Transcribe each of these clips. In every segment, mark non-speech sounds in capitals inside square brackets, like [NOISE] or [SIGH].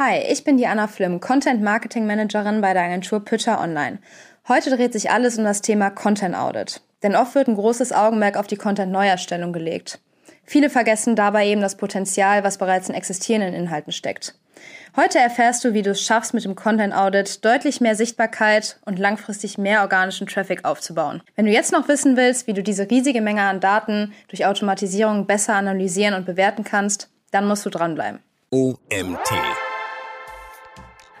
Hi, ich bin die Anna Flimm, Content Marketing Managerin bei der Agentur Pitcher Online. Heute dreht sich alles um das Thema Content Audit. Denn oft wird ein großes Augenmerk auf die Content-Neuerstellung gelegt. Viele vergessen dabei eben das Potenzial, was bereits in existierenden Inhalten steckt. Heute erfährst du, wie du es schaffst, mit dem Content Audit deutlich mehr Sichtbarkeit und langfristig mehr organischen Traffic aufzubauen. Wenn du jetzt noch wissen willst, wie du diese riesige Menge an Daten durch Automatisierung besser analysieren und bewerten kannst, dann musst du dranbleiben. OMT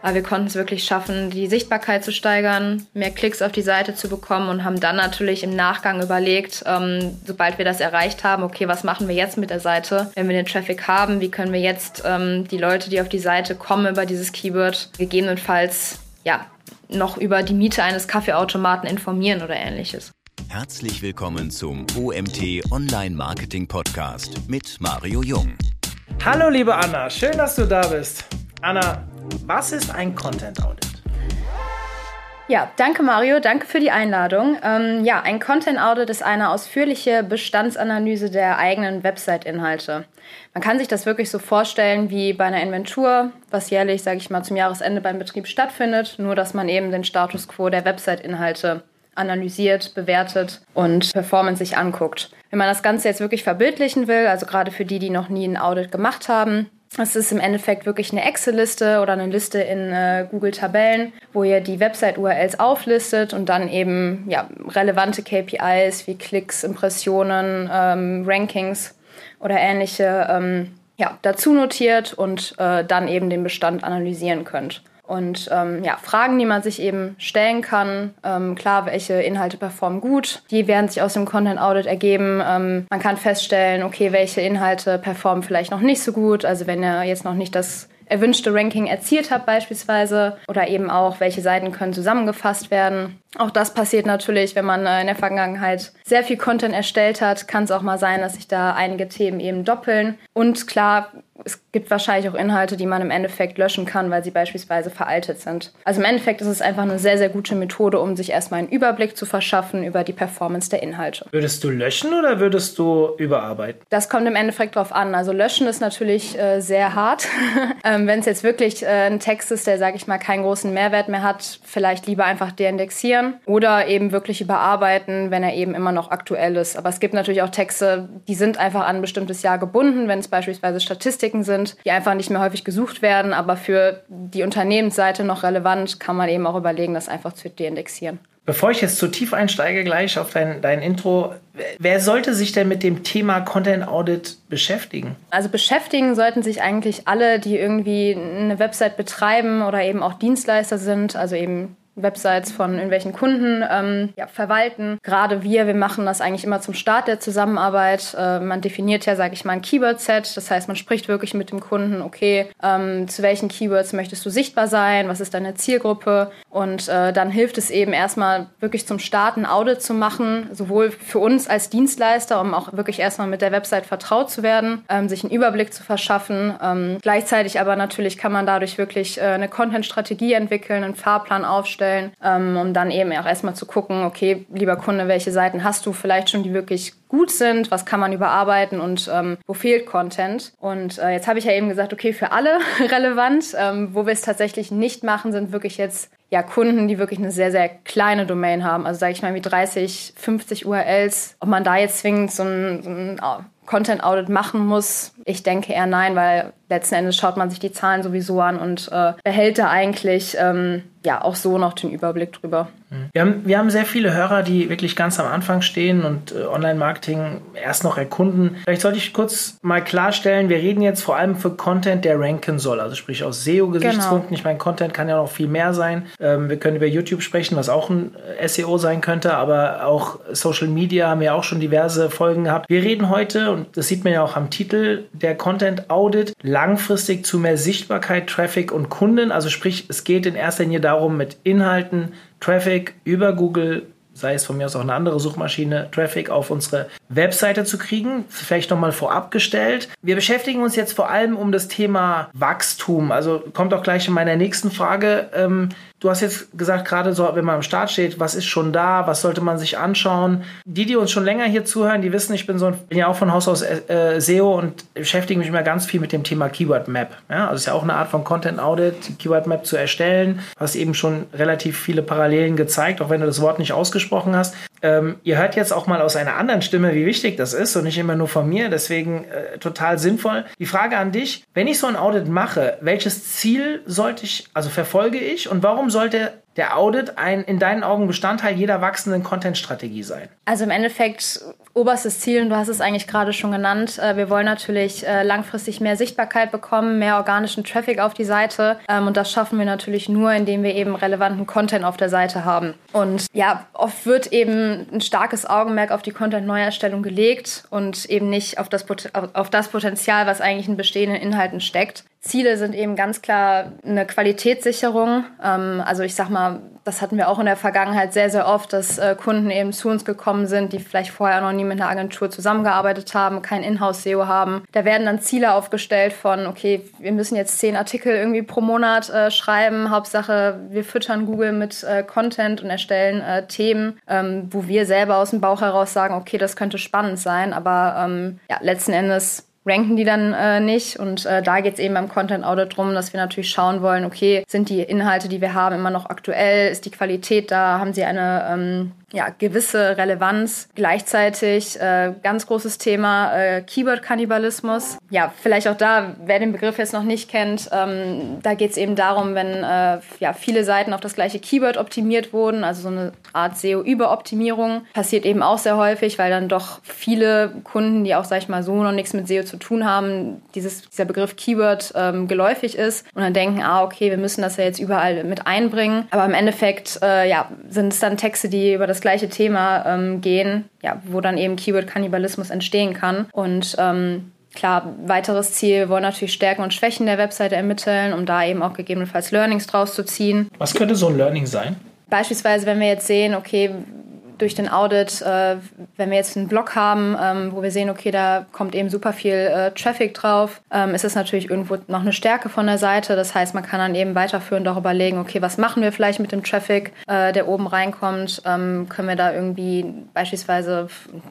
aber wir konnten es wirklich schaffen, die Sichtbarkeit zu steigern, mehr Klicks auf die Seite zu bekommen und haben dann natürlich im Nachgang überlegt, ähm, sobald wir das erreicht haben, okay, was machen wir jetzt mit der Seite? Wenn wir den Traffic haben, wie können wir jetzt ähm, die Leute, die auf die Seite kommen über dieses Keyword, gegebenenfalls ja noch über die Miete eines Kaffeeautomaten informieren oder ähnliches. Herzlich willkommen zum OMT Online Marketing Podcast mit Mario Jung. Hallo liebe Anna, schön, dass du da bist. Anna, was ist ein Content Audit? Ja, danke Mario, danke für die Einladung. Ähm, ja, ein Content Audit ist eine ausführliche Bestandsanalyse der eigenen Website-Inhalte. Man kann sich das wirklich so vorstellen wie bei einer Inventur, was jährlich, sage ich mal, zum Jahresende beim Betrieb stattfindet, nur dass man eben den Status quo der Website-Inhalte analysiert, bewertet und Performance sich anguckt. Wenn man das Ganze jetzt wirklich verbildlichen will, also gerade für die, die noch nie ein Audit gemacht haben, es ist im Endeffekt wirklich eine Excel-Liste oder eine Liste in äh, Google-Tabellen, wo ihr die Website-URLs auflistet und dann eben ja, relevante KPIs wie Klicks, Impressionen, ähm, Rankings oder ähnliche ähm, ja, dazu notiert und äh, dann eben den Bestand analysieren könnt. Und ähm, ja, Fragen, die man sich eben stellen kann. Ähm, klar, welche Inhalte performen gut. Die werden sich aus dem Content Audit ergeben. Ähm, man kann feststellen, okay, welche Inhalte performen vielleicht noch nicht so gut. Also wenn ihr jetzt noch nicht das erwünschte Ranking erzielt habt beispielsweise oder eben auch, welche Seiten können zusammengefasst werden. Auch das passiert natürlich, wenn man äh, in der Vergangenheit sehr viel Content erstellt hat, kann es auch mal sein, dass sich da einige Themen eben doppeln. Und klar, es gibt wahrscheinlich auch Inhalte, die man im Endeffekt löschen kann, weil sie beispielsweise veraltet sind. Also im Endeffekt ist es einfach eine sehr, sehr gute Methode, um sich erstmal einen Überblick zu verschaffen über die Performance der Inhalte. Würdest du löschen oder würdest du überarbeiten? Das kommt im Endeffekt drauf an. Also löschen ist natürlich äh, sehr hart. [LAUGHS] ähm, Wenn es jetzt wirklich äh, ein Text ist, der, sage ich mal, keinen großen Mehrwert mehr hat, vielleicht lieber einfach deindexieren oder eben wirklich überarbeiten, wenn er eben immer noch aktuell ist. Aber es gibt natürlich auch Texte, die sind einfach an ein bestimmtes Jahr gebunden, wenn es beispielsweise Statistiken Statistiken sind, die einfach nicht mehr häufig gesucht werden, aber für die Unternehmensseite noch relevant, kann man eben auch überlegen, das einfach zu deindexieren. Bevor ich jetzt zu tief einsteige gleich auf dein, dein Intro, wer sollte sich denn mit dem Thema Content Audit beschäftigen? Also beschäftigen sollten sich eigentlich alle, die irgendwie eine Website betreiben oder eben auch Dienstleister sind, also eben Websites von irgendwelchen Kunden ähm, ja, verwalten. Gerade wir, wir machen das eigentlich immer zum Start der Zusammenarbeit. Äh, man definiert ja, sage ich mal, ein Keyword-Set. Das heißt, man spricht wirklich mit dem Kunden, okay, ähm, zu welchen Keywords möchtest du sichtbar sein? Was ist deine Zielgruppe? Und äh, dann hilft es eben erstmal wirklich zum Start ein Audit zu machen, sowohl für uns als Dienstleister, um auch wirklich erstmal mit der Website vertraut zu werden, ähm, sich einen Überblick zu verschaffen. Ähm, gleichzeitig aber natürlich kann man dadurch wirklich äh, eine Content-Strategie entwickeln, einen Fahrplan aufstellen stellen, ähm, um dann eben auch erstmal zu gucken, okay, lieber Kunde, welche Seiten hast du vielleicht schon, die wirklich gut sind, was kann man überarbeiten und ähm, wo fehlt Content. Und äh, jetzt habe ich ja eben gesagt, okay, für alle [LAUGHS] relevant. Ähm, wo wir es tatsächlich nicht machen, sind wirklich jetzt ja, Kunden, die wirklich eine sehr, sehr kleine Domain haben. Also sage ich mal wie 30, 50 URLs. Ob man da jetzt zwingend so ein, so ein Content Audit machen muss, ich denke eher nein, weil letzten Endes schaut man sich die Zahlen sowieso an und äh, behält da eigentlich ähm, ja auch so noch den Überblick drüber. Mhm. Wir haben, wir haben sehr viele Hörer, die wirklich ganz am Anfang stehen und äh, Online-Marketing erst noch erkunden. Vielleicht sollte ich kurz mal klarstellen, wir reden jetzt vor allem für Content, der ranken soll, also sprich aus SEO-Gesichtspunkten. Genau. Ich meine, Content kann ja noch viel mehr sein. Ähm, wir können über YouTube sprechen, was auch ein äh, SEO sein könnte, aber auch Social Media haben wir auch schon diverse Folgen gehabt. Wir reden heute, und das sieht man ja auch am Titel, der Content Audit langfristig zu mehr Sichtbarkeit, Traffic und Kunden. Also sprich, es geht in erster Linie darum, mit Inhalten Traffic über Google, sei es von mir aus auch eine andere Suchmaschine, Traffic auf unsere Webseite zu kriegen. Vielleicht nochmal vorab gestellt. Wir beschäftigen uns jetzt vor allem um das Thema Wachstum. Also kommt auch gleich in meiner nächsten Frage. Ähm, Du hast jetzt gesagt, gerade so, wenn man am Start steht, was ist schon da, was sollte man sich anschauen? Die, die uns schon länger hier zuhören, die wissen, ich bin so ein, bin ja auch von Haus aus äh, SEO und beschäftige mich immer ganz viel mit dem Thema Keyword Map. Ja, also ist ja auch eine Art von Content Audit, Keyword Map zu erstellen. Du hast eben schon relativ viele Parallelen gezeigt, auch wenn du das Wort nicht ausgesprochen hast. Ähm, ihr hört jetzt auch mal aus einer anderen Stimme, wie wichtig das ist und nicht immer nur von mir. Deswegen äh, total sinnvoll. Die Frage an dich, wenn ich so ein Audit mache, welches Ziel sollte ich, also verfolge ich und warum sollte der Audit ein in deinen Augen Bestandteil jeder wachsenden Content-Strategie sein? Also im Endeffekt oberstes Ziel, und du hast es eigentlich gerade schon genannt, äh, wir wollen natürlich äh, langfristig mehr Sichtbarkeit bekommen, mehr organischen Traffic auf die Seite. Ähm, und das schaffen wir natürlich nur, indem wir eben relevanten Content auf der Seite haben. Und ja, oft wird eben ein starkes Augenmerk auf die Content-Neuerstellung gelegt und eben nicht auf das, auf das Potenzial, was eigentlich in bestehenden Inhalten steckt. Ziele sind eben ganz klar eine Qualitätssicherung. Ähm, also ich sag mal, das hatten wir auch in der Vergangenheit sehr, sehr oft, dass äh, Kunden eben zu uns gekommen sind, die vielleicht vorher noch nie mit einer Agentur zusammengearbeitet haben, kein Inhouse-SEO haben. Da werden dann Ziele aufgestellt von, okay, wir müssen jetzt zehn Artikel irgendwie pro Monat äh, schreiben. Hauptsache, wir füttern Google mit äh, Content und erstellen äh, Themen, ähm, wo wir selber aus dem Bauch heraus sagen, okay, das könnte spannend sein. Aber ähm, ja, letzten Endes ranken die dann äh, nicht. Und äh, da geht es eben beim Content Audit drum, dass wir natürlich schauen wollen, okay, sind die Inhalte, die wir haben, immer noch aktuell? Ist die Qualität da? Haben sie eine ähm, ja, gewisse Relevanz. Gleichzeitig äh, ganz großes Thema äh, Keyword-Kannibalismus. Ja, vielleicht auch da, wer den Begriff jetzt noch nicht kennt, ähm, da geht es eben darum, wenn äh, ja, viele Seiten auf das gleiche Keyword optimiert wurden, also so eine Art SEO-Überoptimierung, passiert eben auch sehr häufig, weil dann doch viele Kunden, die auch, sag ich mal, so noch nichts mit SEO zu tun haben, dieses, dieser Begriff Keyword ähm, geläufig ist und dann denken, ah, okay, wir müssen das ja jetzt überall mit einbringen. Aber im Endeffekt äh, ja, sind es dann Texte, die über das das gleiche Thema ähm, gehen, ja, wo dann eben Keyword-Kannibalismus entstehen kann. Und ähm, klar, weiteres Ziel, wir wollen natürlich Stärken und Schwächen der Webseite ermitteln, um da eben auch gegebenenfalls Learnings draus zu ziehen. Was könnte so ein Learning sein? Beispielsweise, wenn wir jetzt sehen, okay, durch den Audit, äh, wenn wir jetzt einen Blog haben, ähm, wo wir sehen, okay, da kommt eben super viel äh, Traffic drauf, ähm, ist es natürlich irgendwo noch eine Stärke von der Seite. Das heißt, man kann dann eben weiterführend darüber überlegen, okay, was machen wir vielleicht mit dem Traffic, äh, der oben reinkommt? Ähm, können wir da irgendwie beispielsweise,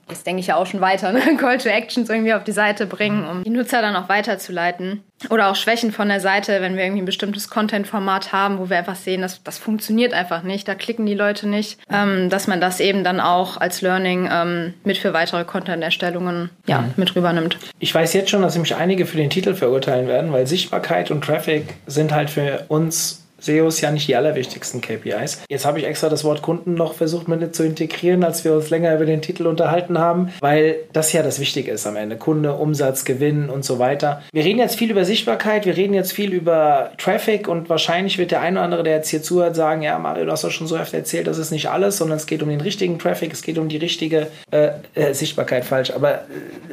das denke ich ja auch schon weiter, ne? [LAUGHS] Call to Actions irgendwie auf die Seite bringen, um die Nutzer dann auch weiterzuleiten. Oder auch Schwächen von der Seite, wenn wir irgendwie ein bestimmtes Content-Format haben, wo wir einfach sehen, dass das funktioniert einfach nicht, da klicken die Leute nicht, ähm, dass man das eben dann auch als Learning ähm, mit für weitere Content-Erstellungen ja, mhm. mit rübernimmt. Ich weiß jetzt schon, dass mich einige für den Titel verurteilen werden, weil Sichtbarkeit und Traffic sind halt für uns SEO ist ja nicht die allerwichtigsten KPIs. Jetzt habe ich extra das Wort Kunden noch versucht mit zu integrieren, als wir uns länger über den Titel unterhalten haben, weil das ja das Wichtige ist am Ende. Kunde, Umsatz, Gewinn und so weiter. Wir reden jetzt viel über Sichtbarkeit, wir reden jetzt viel über Traffic und wahrscheinlich wird der eine oder andere, der jetzt hier zuhört, sagen, ja Mario, du hast doch schon so oft erzählt, das ist nicht alles, sondern es geht um den richtigen Traffic, es geht um die richtige äh, äh, Sichtbarkeit, falsch. Aber äh,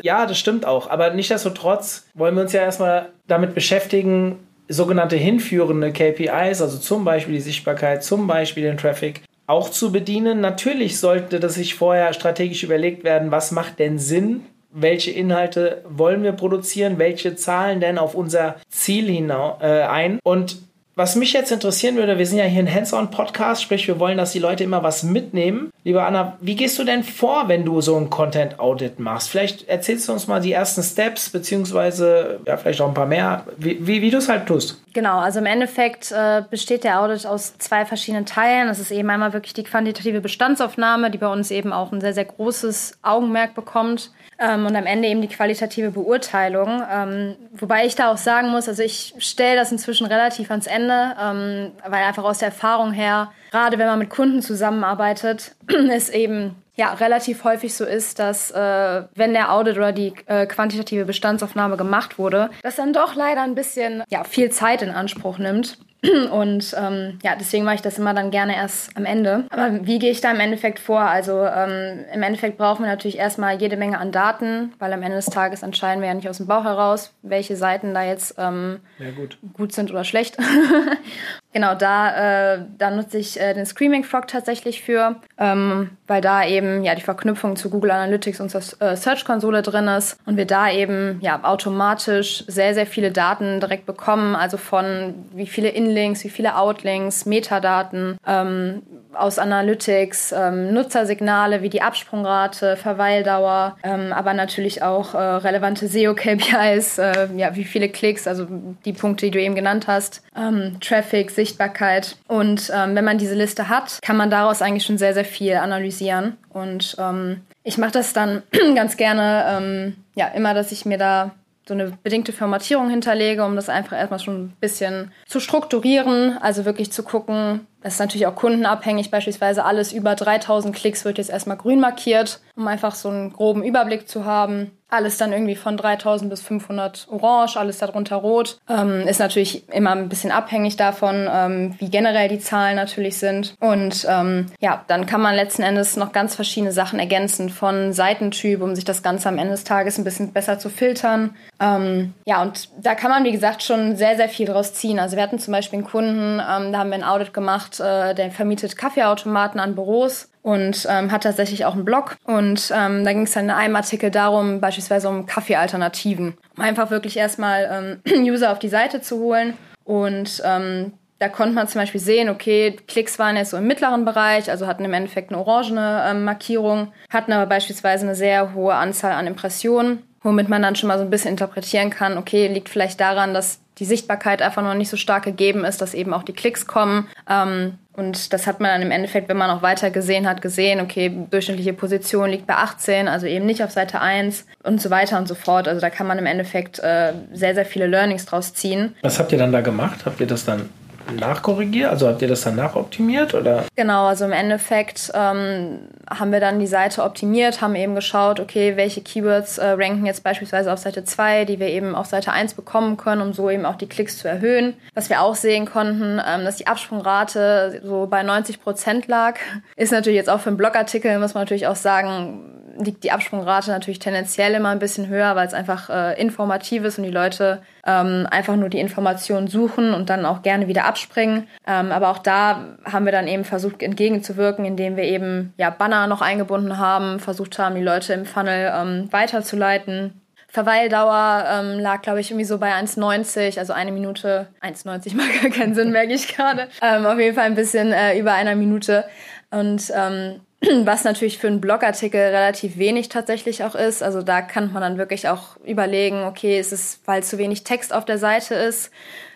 ja, das stimmt auch. Aber nichtsdestotrotz wollen wir uns ja erstmal damit beschäftigen, sogenannte hinführende KPIs, also zum Beispiel die Sichtbarkeit, zum Beispiel den Traffic, auch zu bedienen. Natürlich sollte das sich vorher strategisch überlegt werden, was macht denn Sinn, welche Inhalte wollen wir produzieren, welche zahlen denn auf unser Ziel hinaus, äh, ein. Und was mich jetzt interessieren würde, wir sind ja hier ein Hands-on-Podcast, sprich, wir wollen, dass die Leute immer was mitnehmen. Liebe Anna, wie gehst du denn vor, wenn du so ein Content-Audit machst? Vielleicht erzählst du uns mal die ersten Steps, beziehungsweise ja, vielleicht auch ein paar mehr, wie, wie, wie du es halt tust. Genau, also im Endeffekt äh, besteht der Audit aus zwei verschiedenen Teilen. Das ist eben einmal wirklich die quantitative Bestandsaufnahme, die bei uns eben auch ein sehr, sehr großes Augenmerk bekommt. Ähm, und am Ende eben die qualitative Beurteilung. Ähm, wobei ich da auch sagen muss, also ich stelle das inzwischen relativ ans Ende, ähm, weil einfach aus der Erfahrung her, gerade wenn man mit Kunden zusammenarbeitet, [CLEARS THROAT] es eben ja relativ häufig so ist, dass äh, wenn der Audit oder die äh, quantitative Bestandsaufnahme gemacht wurde, das dann doch leider ein bisschen ja viel Zeit in Anspruch nimmt. [CLEARS THROAT] Und ähm, ja, deswegen mache ich das immer dann gerne erst am Ende. Aber wie gehe ich da im Endeffekt vor? Also ähm, im Endeffekt brauchen wir natürlich erstmal jede Menge an Daten, weil am Ende des Tages entscheiden wir ja nicht aus dem Bauch heraus, welche Seiten da jetzt ähm, gut. gut sind oder schlecht. [LAUGHS] Genau, da, äh, da nutze ich äh, den Screaming Frog tatsächlich für, ähm, weil da eben ja die Verknüpfung zu Google Analytics und zur äh, Search-Konsole drin ist und wir da eben ja automatisch sehr, sehr viele Daten direkt bekommen, also von wie viele Inlinks, wie viele Outlinks, Metadaten, ähm, aus Analytics, ähm, Nutzersignale wie die Absprungrate, Verweildauer, ähm, aber natürlich auch äh, relevante SEO-KPIs, äh, ja, wie viele Klicks, also die Punkte, die du eben genannt hast, ähm, Traffic, Sichtbarkeit. Und ähm, wenn man diese Liste hat, kann man daraus eigentlich schon sehr, sehr viel analysieren. Und ähm, ich mache das dann [CLEARS THROAT] ganz gerne, ähm, ja, immer, dass ich mir da so eine bedingte Formatierung hinterlege, um das einfach erstmal schon ein bisschen zu strukturieren. Also wirklich zu gucken, das ist natürlich auch kundenabhängig. Beispielsweise alles über 3000 Klicks wird jetzt erstmal grün markiert, um einfach so einen groben Überblick zu haben. Alles dann irgendwie von 3000 bis 500 orange, alles darunter rot. Ähm, ist natürlich immer ein bisschen abhängig davon, ähm, wie generell die Zahlen natürlich sind. Und ähm, ja, dann kann man letzten Endes noch ganz verschiedene Sachen ergänzen von Seitentyp, um sich das Ganze am Ende des Tages ein bisschen besser zu filtern. Ähm, ja, und da kann man, wie gesagt, schon sehr, sehr viel draus ziehen. Also wir hatten zum Beispiel einen Kunden, ähm, da haben wir ein Audit gemacht, äh, der vermietet Kaffeeautomaten an Büros und ähm, hat tatsächlich auch einen Blog. Und ähm, da ging es dann in einem Artikel darum, beispielsweise um Kaffeealternativen, um einfach wirklich erstmal ähm, [CLEARS THROAT] User auf die Seite zu holen. Und ähm, da konnte man zum Beispiel sehen, okay, Klicks waren jetzt so im mittleren Bereich, also hatten im Endeffekt eine orangene ähm, Markierung, hatten aber beispielsweise eine sehr hohe Anzahl an Impressionen, womit man dann schon mal so ein bisschen interpretieren kann, okay, liegt vielleicht daran, dass die Sichtbarkeit einfach noch nicht so stark gegeben ist, dass eben auch die Klicks kommen. Ähm, und das hat man dann im Endeffekt, wenn man auch weiter gesehen hat, gesehen, okay, durchschnittliche Position liegt bei 18, also eben nicht auf Seite 1 und so weiter und so fort. Also da kann man im Endeffekt äh, sehr, sehr viele Learnings draus ziehen. Was habt ihr dann da gemacht? Habt ihr das dann nachkorrigiert? Also habt ihr das dann nachoptimiert oder? Genau, also im Endeffekt ähm, haben wir dann die Seite optimiert, haben eben geschaut, okay, welche Keywords äh, ranken jetzt beispielsweise auf Seite 2, die wir eben auf Seite 1 bekommen können, um so eben auch die Klicks zu erhöhen. Was wir auch sehen konnten, ähm, dass die Absprungrate so bei 90 Prozent lag, [LAUGHS] ist natürlich jetzt auch für einen Blogartikel, muss man natürlich auch sagen, liegt die Absprungrate natürlich tendenziell immer ein bisschen höher, weil es einfach äh, informativ ist und die Leute ähm, einfach nur die Informationen suchen und dann auch gerne wieder abspringen. Ähm, aber auch da haben wir dann eben versucht entgegenzuwirken, indem wir eben ja Banner noch eingebunden haben, versucht haben, die Leute im Funnel ähm, weiterzuleiten. Verweildauer ähm, lag, glaube ich, irgendwie so bei 1,90, also eine Minute. 1,90 macht gar keinen Sinn, merke ich gerade. Ähm, auf jeden Fall ein bisschen äh, über einer Minute. Und ähm, [CLEARS THROAT] was natürlich für einen Blogartikel relativ wenig tatsächlich auch ist. Also da kann man dann wirklich auch überlegen, okay, ist es, weil zu wenig Text auf der Seite ist,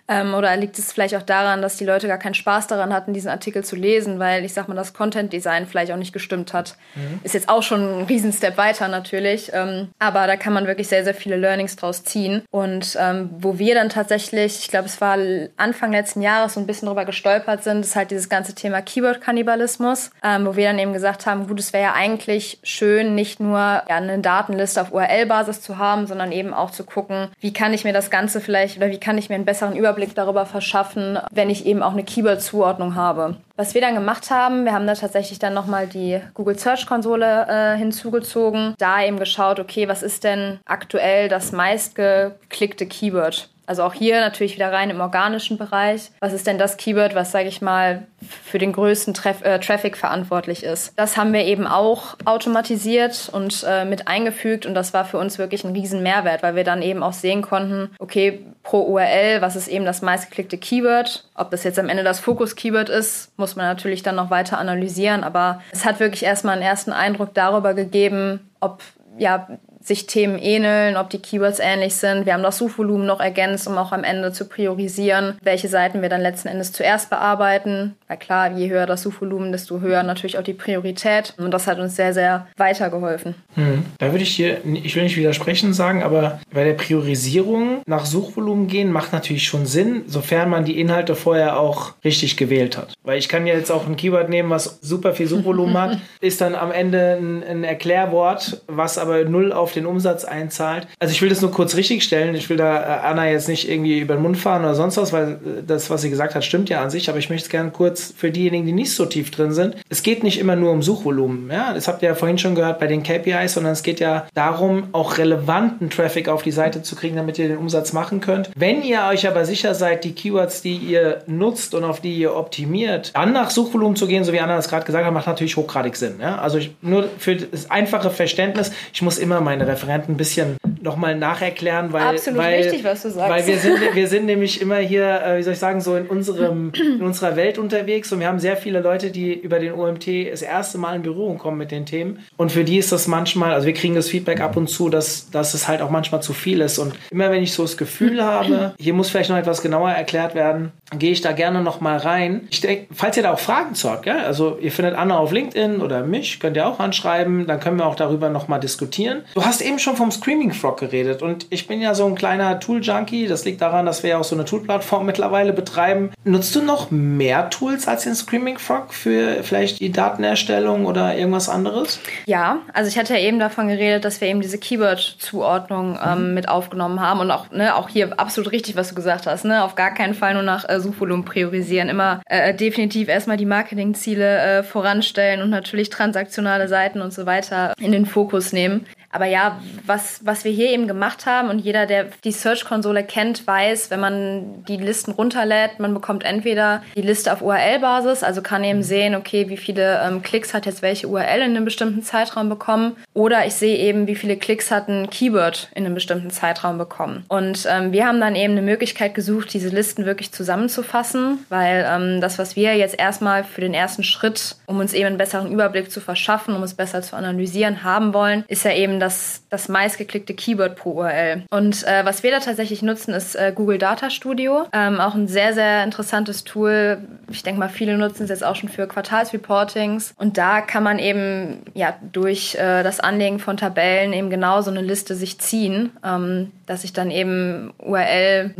ähm, oder liegt es vielleicht auch daran, dass die Leute gar keinen Spaß daran hatten, diesen Artikel zu lesen, weil ich sag mal, das Content-Design vielleicht auch nicht gestimmt hat. Mhm. Ist jetzt auch schon ein Riesenstep weiter natürlich. Ähm, aber da kann man wirklich sehr, sehr viele Learnings draus ziehen. Und ähm, wo wir dann tatsächlich, ich glaube, es war Anfang letzten Jahres so ein bisschen drüber gestolpert sind, ist halt dieses ganze Thema Keyword-Kannibalismus, ähm, wo wir dann eben gesagt haben, gut, es wäre ja eigentlich schön, nicht nur ja, eine Datenliste auf URL-Basis zu haben, sondern eben auch zu gucken, wie kann ich mir das Ganze vielleicht oder wie kann ich mir einen besseren Überblick Überblick darüber verschaffen, wenn ich eben auch eine Keyword-Zuordnung habe. Was wir dann gemacht haben, wir haben da tatsächlich dann nochmal die Google Search Konsole äh, hinzugezogen, da eben geschaut, okay, was ist denn aktuell das meistgeklickte Keyword? Also auch hier natürlich wieder rein im organischen Bereich. Was ist denn das Keyword, was, sage ich mal, für den größten Traf äh, Traffic verantwortlich ist? Das haben wir eben auch automatisiert und äh, mit eingefügt und das war für uns wirklich ein riesen Mehrwert, weil wir dann eben auch sehen konnten, okay, pro URL, was ist eben das meistgeklickte Keyword? Ob das jetzt am Ende das Fokus-Keyword ist, muss man natürlich dann noch weiter analysieren, aber es hat wirklich erstmal einen ersten Eindruck darüber gegeben, ob ja, sich Themen ähneln, ob die Keywords ähnlich sind. Wir haben das Suchvolumen noch ergänzt, um auch am Ende zu priorisieren, welche Seiten wir dann letzten Endes zuerst bearbeiten. Weil klar, je höher das Suchvolumen, desto höher natürlich auch die Priorität. Und das hat uns sehr, sehr weitergeholfen. Mhm. Da würde ich hier, ich will nicht widersprechen sagen, aber bei der Priorisierung nach Suchvolumen gehen macht natürlich schon Sinn, sofern man die Inhalte vorher auch richtig gewählt hat. Weil ich kann ja jetzt auch ein Keyword nehmen, was super viel Suchvolumen [LAUGHS] hat, ist dann am Ende ein, ein Erklärwort, was aber null auf den Umsatz einzahlt. Also ich will das nur kurz richtigstellen. Ich will da äh, Anna jetzt nicht irgendwie über den Mund fahren oder sonst was, weil äh, das, was sie gesagt hat, stimmt ja an sich. Aber ich möchte es gerne kurz für diejenigen, die nicht so tief drin sind. Es geht nicht immer nur um Suchvolumen. Ja, das habt ihr ja vorhin schon gehört bei den KPIs, sondern es geht ja darum, auch relevanten Traffic auf die Seite zu kriegen, damit ihr den Umsatz machen könnt. Wenn ihr euch aber sicher seid, die Keywords, die ihr nutzt und auf die ihr optimiert, dann nach Suchvolumen zu gehen, so wie Anna das gerade gesagt hat, macht natürlich hochgradig Sinn. Ja? Also ich, nur für das einfache Verständnis, ich muss immer meine Referenten ein bisschen nochmal nacherklären, weil, Absolut weil, richtig, was du sagst. weil wir sind, wir sind nämlich immer hier, äh, wie soll ich sagen, so in, unserem, in unserer Welt unterwegs und wir haben sehr viele Leute, die über den OMT das erste Mal in Berührung kommen mit den Themen und für die ist das manchmal, also wir kriegen das Feedback ab und zu, dass, dass es halt auch manchmal zu viel ist und immer wenn ich so das Gefühl [LAUGHS] habe, hier muss vielleicht noch etwas genauer erklärt werden, gehe ich da gerne nochmal rein. Ich denke, falls ihr da auch Fragen zu habt, gell? also ihr findet Anna auf LinkedIn oder mich, könnt ihr auch anschreiben, dann können wir auch darüber nochmal diskutieren. Du hast eben schon vom Screaming Frog geredet und ich bin ja so ein kleiner Tool-Junkie, das liegt daran, dass wir ja auch so eine Tool-Plattform mittlerweile betreiben. Nutzt du noch mehr Tools als den Screaming Frog für vielleicht die Datenerstellung oder irgendwas anderes? Ja, also ich hatte ja eben davon geredet, dass wir eben diese Keyword-Zuordnung ähm, mhm. mit aufgenommen haben und auch, ne, auch hier absolut richtig, was du gesagt hast, ne? auf gar keinen Fall nur nach äh, Suchvolumen priorisieren, immer äh, definitiv erstmal die Marketingziele äh, voranstellen und natürlich transaktionale Seiten und so weiter in den Fokus nehmen. Aber ja, was, was wir hier eben gemacht haben und jeder, der die Search-Konsole kennt, weiß, wenn man die Listen runterlädt, man bekommt entweder die Liste auf URL-Basis, also kann eben sehen, okay, wie viele ähm, Klicks hat jetzt welche URL in einem bestimmten Zeitraum bekommen, oder ich sehe eben, wie viele Klicks hat ein Keyword in einem bestimmten Zeitraum bekommen. Und ähm, wir haben dann eben eine Möglichkeit gesucht, diese Listen wirklich zusammenzufassen, weil ähm, das, was wir jetzt erstmal für den ersten Schritt, um uns eben einen besseren Überblick zu verschaffen, um es besser zu analysieren, haben wollen, ist ja eben das, das meistgeklickte Keyword pro URL. Und äh, was wir da tatsächlich nutzen, ist äh, Google Data Studio. Ähm, auch ein sehr, sehr interessantes Tool. Ich denke mal, viele nutzen es jetzt auch schon für Quartalsreportings. Und da kann man eben ja durch äh, das Anlegen von Tabellen eben genau so eine Liste sich ziehen, ähm, dass ich dann eben URL,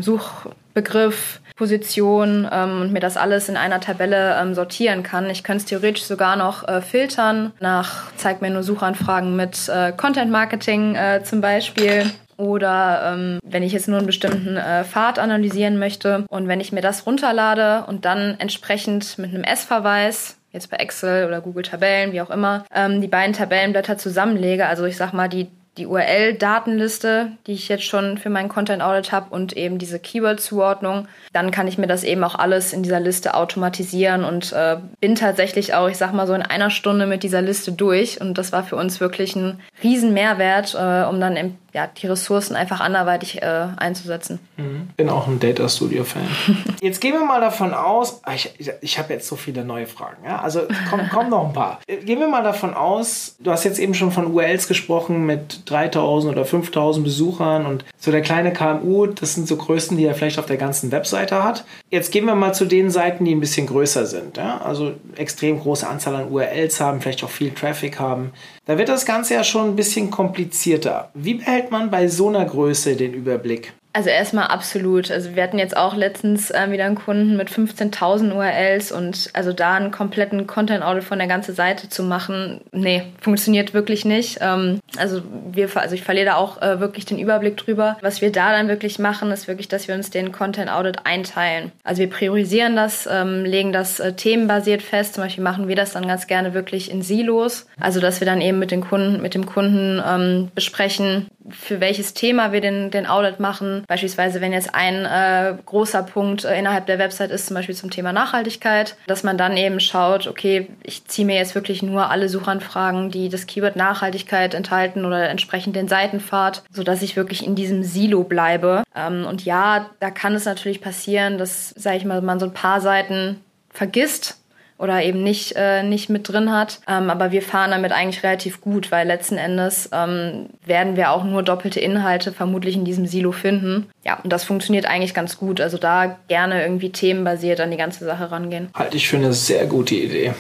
Suchbegriff, Position ähm, und mir das alles in einer Tabelle ähm, sortieren kann. Ich könnte es theoretisch sogar noch äh, filtern nach, zeigt mir nur Suchanfragen mit äh, Content Marketing äh, zum Beispiel. Oder ähm, wenn ich jetzt nur einen bestimmten äh, Pfad analysieren möchte und wenn ich mir das runterlade und dann entsprechend mit einem S-Verweis jetzt bei Excel oder Google Tabellen, wie auch immer, ähm, die beiden Tabellenblätter zusammenlege. Also ich sag mal, die die URL-Datenliste, die ich jetzt schon für meinen Content Audit habe und eben diese Keyword-Zuordnung. Dann kann ich mir das eben auch alles in dieser Liste automatisieren und äh, bin tatsächlich auch, ich sag mal so in einer Stunde mit dieser Liste durch. Und das war für uns wirklich ein riesen Mehrwert, äh, um dann im ja, die Ressourcen einfach anderweitig äh, einzusetzen. Mhm. Bin auch ein Data Studio Fan. [LAUGHS] jetzt gehen wir mal davon aus, ah, ich, ich, ich habe jetzt so viele neue Fragen, ja? also komm, komm noch ein paar. Gehen wir mal davon aus, du hast jetzt eben schon von URLs gesprochen mit 3000 oder 5000 Besuchern und so der kleine KMU, das sind so Größen, die er vielleicht auf der ganzen Webseite hat. Jetzt gehen wir mal zu den Seiten, die ein bisschen größer sind, ja? also extrem große Anzahl an URLs haben, vielleicht auch viel Traffic haben. Da wird das Ganze ja schon ein bisschen komplizierter. Wie behält man bei so einer Größe den Überblick? Also erstmal absolut. Also wir hatten jetzt auch letztens äh, wieder einen Kunden mit 15.000 URLs und also da einen kompletten Content-Audit von der ganzen Seite zu machen, nee, funktioniert wirklich nicht. Ähm, also wir, also ich verliere da auch äh, wirklich den Überblick drüber. Was wir da dann wirklich machen, ist wirklich, dass wir uns den Content-Audit einteilen. Also wir priorisieren das, ähm, legen das äh, themenbasiert fest. Zum Beispiel machen wir das dann ganz gerne wirklich in Silos. Also dass wir dann eben mit den Kunden, mit dem Kunden ähm, besprechen, für welches Thema wir den, den Audit machen. Beispielsweise, wenn jetzt ein äh, großer Punkt äh, innerhalb der Website ist, zum Beispiel zum Thema Nachhaltigkeit, dass man dann eben schaut, okay, ich ziehe mir jetzt wirklich nur alle Suchanfragen, die das Keyword Nachhaltigkeit enthalten oder entsprechend den Seitenpfad, sodass ich wirklich in diesem Silo bleibe. Ähm, und ja, da kann es natürlich passieren, dass, sage ich mal, man so ein paar Seiten vergisst oder eben nicht, äh, nicht mit drin hat. Ähm, aber wir fahren damit eigentlich relativ gut, weil letzten Endes ähm, werden wir auch nur doppelte Inhalte vermutlich in diesem Silo finden. Ja, und das funktioniert eigentlich ganz gut. Also da gerne irgendwie themenbasiert an die ganze Sache rangehen. Halte ich für eine sehr gute Idee.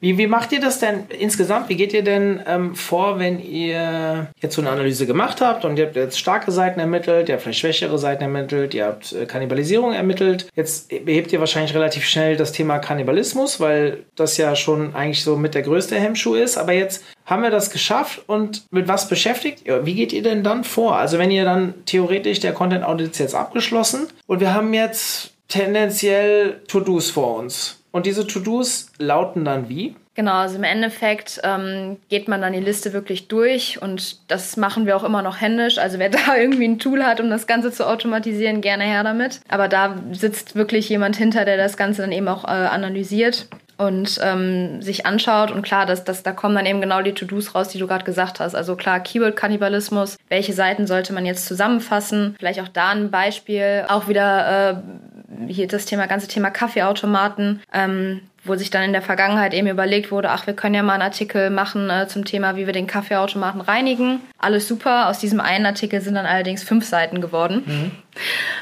Wie, wie macht ihr das denn insgesamt? Wie geht ihr denn ähm, vor, wenn ihr jetzt so eine Analyse gemacht habt und ihr habt jetzt starke Seiten ermittelt, ihr habt vielleicht schwächere Seiten ermittelt, ihr habt äh, Kannibalisierung ermittelt. Jetzt behebt ihr wahrscheinlich relativ schnell das Thema Kannibalismus, weil das ja schon eigentlich so mit der größte Hemmschuh ist. Aber jetzt haben wir das geschafft und mit was beschäftigt? Wie geht ihr denn dann vor? Also wenn ihr dann theoretisch der Content Audit ist jetzt abgeschlossen und wir haben jetzt tendenziell To-Dos vor uns. Und diese To-Dos lauten dann wie? Genau, also im Endeffekt ähm, geht man dann die Liste wirklich durch und das machen wir auch immer noch händisch. Also wer [LAUGHS] da irgendwie ein Tool hat, um das Ganze zu automatisieren, gerne her damit. Aber da sitzt wirklich jemand hinter, der das Ganze dann eben auch äh, analysiert und ähm, sich anschaut und klar, dass, dass da kommen dann eben genau die To-Dos raus, die du gerade gesagt hast. Also klar, Keyword-Kannibalismus, welche Seiten sollte man jetzt zusammenfassen? Vielleicht auch da ein Beispiel, auch wieder äh, hier das Thema, ganze Thema Kaffeeautomaten. Ähm, wo sich dann in der Vergangenheit eben überlegt wurde, ach, wir können ja mal einen Artikel machen äh, zum Thema, wie wir den Kaffeeautomaten reinigen. Alles super. Aus diesem einen Artikel sind dann allerdings fünf Seiten geworden. Mhm.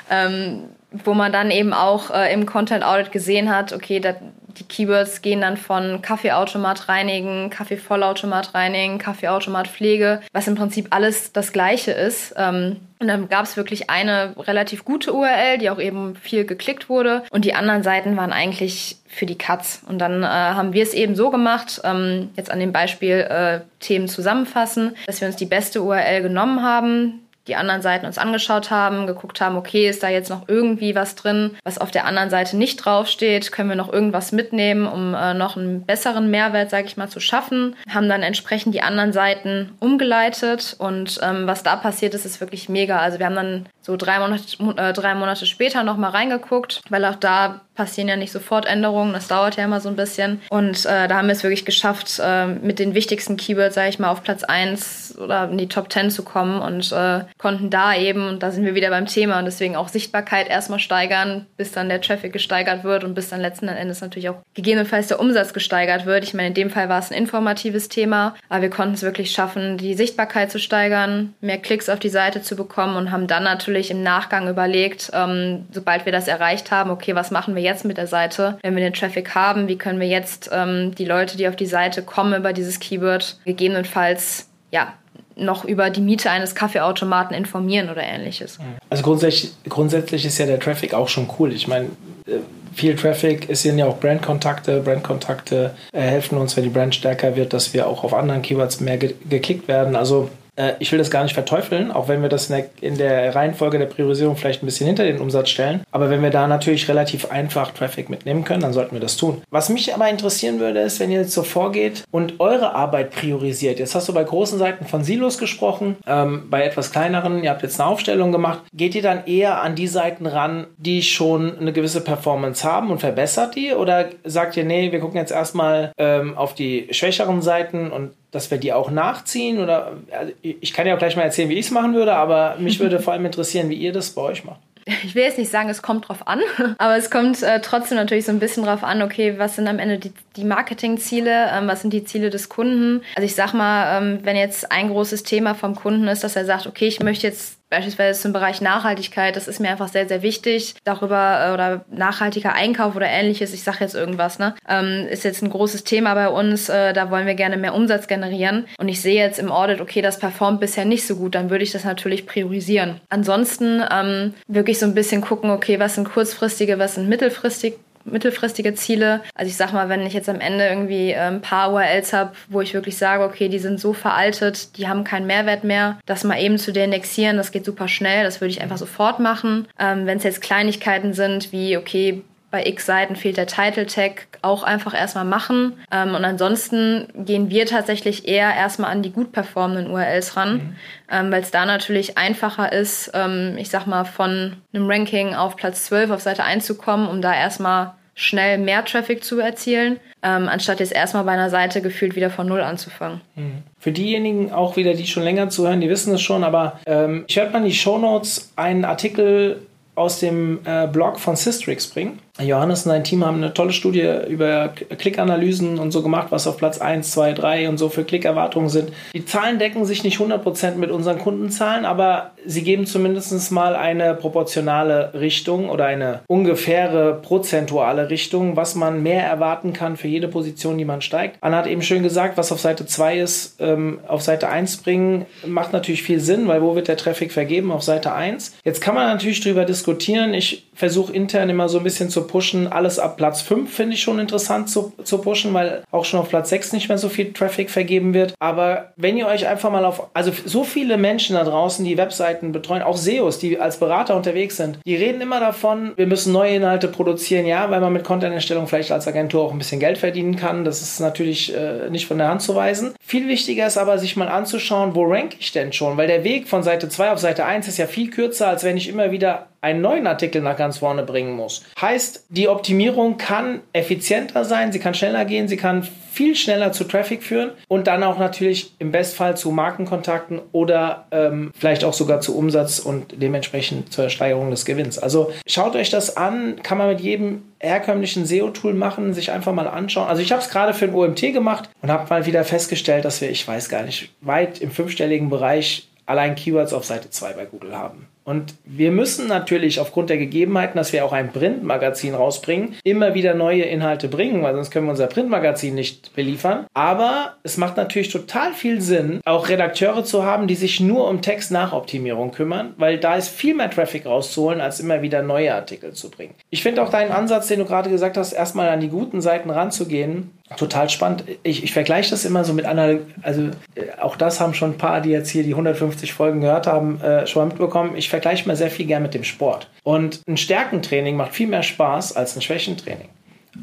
Ähm, wo man dann eben auch äh, im Content Audit gesehen hat, okay, da, die Keywords gehen dann von Kaffeeautomat reinigen, Kaffeevollautomat reinigen, Kaffeeautomat Pflege, was im Prinzip alles das Gleiche ist. Ähm, und dann gab es wirklich eine relativ gute URL, die auch eben viel geklickt wurde. Und die anderen Seiten waren eigentlich für die Cuts. Und dann äh, haben wir es eben so gemacht, ähm, jetzt an dem Beispiel äh, Themen zusammenfassen, dass wir uns die beste URL genommen haben, die anderen Seiten uns angeschaut haben, geguckt haben, okay, ist da jetzt noch irgendwie was drin, was auf der anderen Seite nicht draufsteht, können wir noch irgendwas mitnehmen, um äh, noch einen besseren Mehrwert, sage ich mal, zu schaffen. Haben dann entsprechend die anderen Seiten umgeleitet und ähm, was da passiert ist, ist wirklich mega. Also wir haben dann so drei Monate, äh, drei Monate später nochmal reingeguckt, weil auch da passieren ja nicht sofort Änderungen, das dauert ja immer so ein bisschen. Und äh, da haben wir es wirklich geschafft, äh, mit den wichtigsten Keywords, sage ich mal, auf Platz 1 oder in die Top 10 zu kommen und äh, konnten da eben, und da sind wir wieder beim Thema und deswegen auch Sichtbarkeit erstmal steigern, bis dann der Traffic gesteigert wird und bis dann letzten Endes natürlich auch gegebenenfalls der Umsatz gesteigert wird. Ich meine, in dem Fall war es ein informatives Thema, aber wir konnten es wirklich schaffen, die Sichtbarkeit zu steigern, mehr Klicks auf die Seite zu bekommen und haben dann natürlich im Nachgang überlegt, ähm, sobald wir das erreicht haben, okay, was machen wir jetzt mit der Seite, wenn wir den Traffic haben, wie können wir jetzt ähm, die Leute, die auf die Seite kommen über dieses Keyword, gegebenenfalls ja, noch über die Miete eines Kaffeeautomaten informieren oder ähnliches. Also grundsätzlich, grundsätzlich ist ja der Traffic auch schon cool. Ich meine, äh, viel Traffic ist ja auch Brandkontakte. Brandkontakte äh, helfen uns, wenn die Brand stärker wird, dass wir auch auf anderen Keywords mehr ge geklickt werden. Also äh, ich will das gar nicht verteufeln, auch wenn wir das in der, Reihenfolge der Priorisierung vielleicht ein bisschen hinter den Umsatz stellen. Aber wenn wir da natürlich relativ einfach Traffic mitnehmen können, dann sollten wir das tun. Was mich aber interessieren würde, ist, wenn ihr jetzt so vorgeht und eure Arbeit priorisiert. Jetzt hast du bei großen Seiten von Silos gesprochen, ähm, bei etwas kleineren, ihr habt jetzt eine Aufstellung gemacht. Geht ihr dann eher an die Seiten ran, die schon eine gewisse Performance haben und verbessert die? Oder sagt ihr, nee, wir gucken jetzt erstmal ähm, auf die schwächeren Seiten und dass wir die auch nachziehen? Oder also ich kann ja auch gleich mal erzählen, wie ich es machen würde, aber mich würde vor allem interessieren, wie ihr das bei euch macht. Ich will jetzt nicht sagen, es kommt drauf an, [LAUGHS] aber es kommt äh, trotzdem natürlich so ein bisschen drauf an, okay, was sind am Ende die, die Marketingziele, ähm, was sind die Ziele des Kunden. Also ich sag mal, ähm, wenn jetzt ein großes Thema vom Kunden ist, dass er sagt, okay, ich möchte jetzt beispielsweise zum Bereich Nachhaltigkeit, das ist mir einfach sehr, sehr wichtig. Darüber äh, oder nachhaltiger Einkauf oder ähnliches, ich sage jetzt irgendwas, ne? Ähm, ist jetzt ein großes Thema bei uns, äh, da wollen wir gerne mehr Umsatz generieren. Und ich sehe jetzt im Audit, okay, das performt bisher nicht so gut, dann würde ich das natürlich priorisieren. Ansonsten ähm, wirklich so ein bisschen gucken, okay, was sind kurzfristige, was sind mittelfristig mittelfristige Ziele. Also ich sag mal, wenn ich jetzt am Ende irgendwie ein ähm, paar URLs habe, wo ich wirklich sage, okay, die sind so veraltet, die haben keinen Mehrwert mehr, das mal eben zu deindexieren, das geht super schnell, das würde ich einfach sofort machen. Ähm, wenn es jetzt Kleinigkeiten sind, wie, okay, bei x Seiten fehlt der Title Tag, auch einfach erstmal machen. Ähm, und ansonsten gehen wir tatsächlich eher erstmal an die gut performenden URLs ran, mhm. ähm, weil es da natürlich einfacher ist, ähm, ich sag mal, von einem Ranking auf Platz 12 auf Seite 1 zu kommen, um da erstmal schnell mehr Traffic zu erzielen, ähm, anstatt jetzt erstmal bei einer Seite gefühlt wieder von Null anzufangen. Mhm. Für diejenigen auch wieder, die schon länger zuhören, die wissen es schon, aber ich werde mal in die Show Notes einen Artikel aus dem äh, Blog von Systrix bringen. Johannes und sein Team haben eine tolle Studie über Klickanalysen und so gemacht, was auf Platz 1, 2, 3 und so für Klickerwartungen sind. Die Zahlen decken sich nicht 100% mit unseren Kundenzahlen, aber sie geben zumindest mal eine proportionale Richtung oder eine ungefähre prozentuale Richtung, was man mehr erwarten kann für jede Position, die man steigt. Anna hat eben schön gesagt, was auf Seite 2 ist, ähm, auf Seite 1 bringen, macht natürlich viel Sinn, weil wo wird der Traffic vergeben? Auf Seite 1. Jetzt kann man natürlich darüber diskutieren. Ich versuche intern immer so ein bisschen zu pushen. Alles ab Platz 5 finde ich schon interessant zu, zu pushen, weil auch schon auf Platz 6 nicht mehr so viel Traffic vergeben wird. Aber wenn ihr euch einfach mal auf, also so viele Menschen da draußen, die Webseiten betreuen, auch SEOs, die als Berater unterwegs sind, die reden immer davon, wir müssen neue Inhalte produzieren, ja, weil man mit Content-Erstellung vielleicht als Agentur auch ein bisschen Geld verdienen kann. Das ist natürlich äh, nicht von der Hand zu weisen. Viel wichtiger ist aber, sich mal anzuschauen, wo rank ich denn schon? Weil der Weg von Seite 2 auf Seite 1 ist ja viel kürzer, als wenn ich immer wieder einen neuen Artikel nach ganz vorne bringen muss. Heißt, die Optimierung kann effizienter sein, sie kann schneller gehen, sie kann viel schneller zu Traffic führen und dann auch natürlich im Bestfall zu Markenkontakten oder ähm, vielleicht auch sogar zu Umsatz und dementsprechend zur Steigerung des Gewinns. Also schaut euch das an, kann man mit jedem herkömmlichen SEO-Tool machen, sich einfach mal anschauen. Also ich habe es gerade für ein OMT gemacht und habe mal wieder festgestellt, dass wir, ich weiß gar nicht, weit im fünfstelligen Bereich allein Keywords auf Seite 2 bei Google haben. Und wir müssen natürlich aufgrund der Gegebenheiten, dass wir auch ein Printmagazin rausbringen, immer wieder neue Inhalte bringen, weil sonst können wir unser Printmagazin nicht beliefern. Aber es macht natürlich total viel Sinn, auch Redakteure zu haben, die sich nur um Text-Nachoptimierung kümmern, weil da ist viel mehr Traffic rauszuholen, als immer wieder neue Artikel zu bringen. Ich finde auch deinen Ansatz, den du gerade gesagt hast, erstmal an die guten Seiten ranzugehen, total spannend. Ich, ich vergleiche das immer so mit einer, also äh, auch das haben schon ein paar, die jetzt hier die 150 Folgen gehört haben, äh, schon mal mitbekommen. Ich vergleiche mal sehr viel gern mit dem Sport. Und ein Stärkentraining macht viel mehr Spaß als ein Schwächentraining.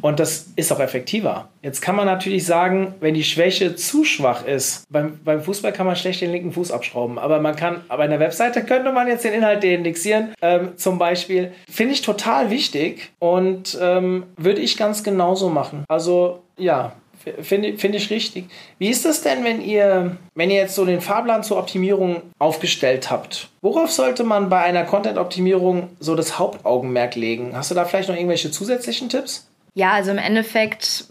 Und das ist auch effektiver. Jetzt kann man natürlich sagen, wenn die Schwäche zu schwach ist, beim, beim Fußball kann man schlecht den linken Fuß abschrauben, aber man kann, aber in der Webseite könnte man jetzt den Inhalt deindexieren, ähm, zum Beispiel. Finde ich total wichtig und ähm, würde ich ganz genauso machen. Also ja, Finde find ich richtig. Wie ist das denn, wenn ihr, wenn ihr jetzt so den Fahrplan zur Optimierung aufgestellt habt? Worauf sollte man bei einer Content-Optimierung so das Hauptaugenmerk legen? Hast du da vielleicht noch irgendwelche zusätzlichen Tipps? Ja, also im Endeffekt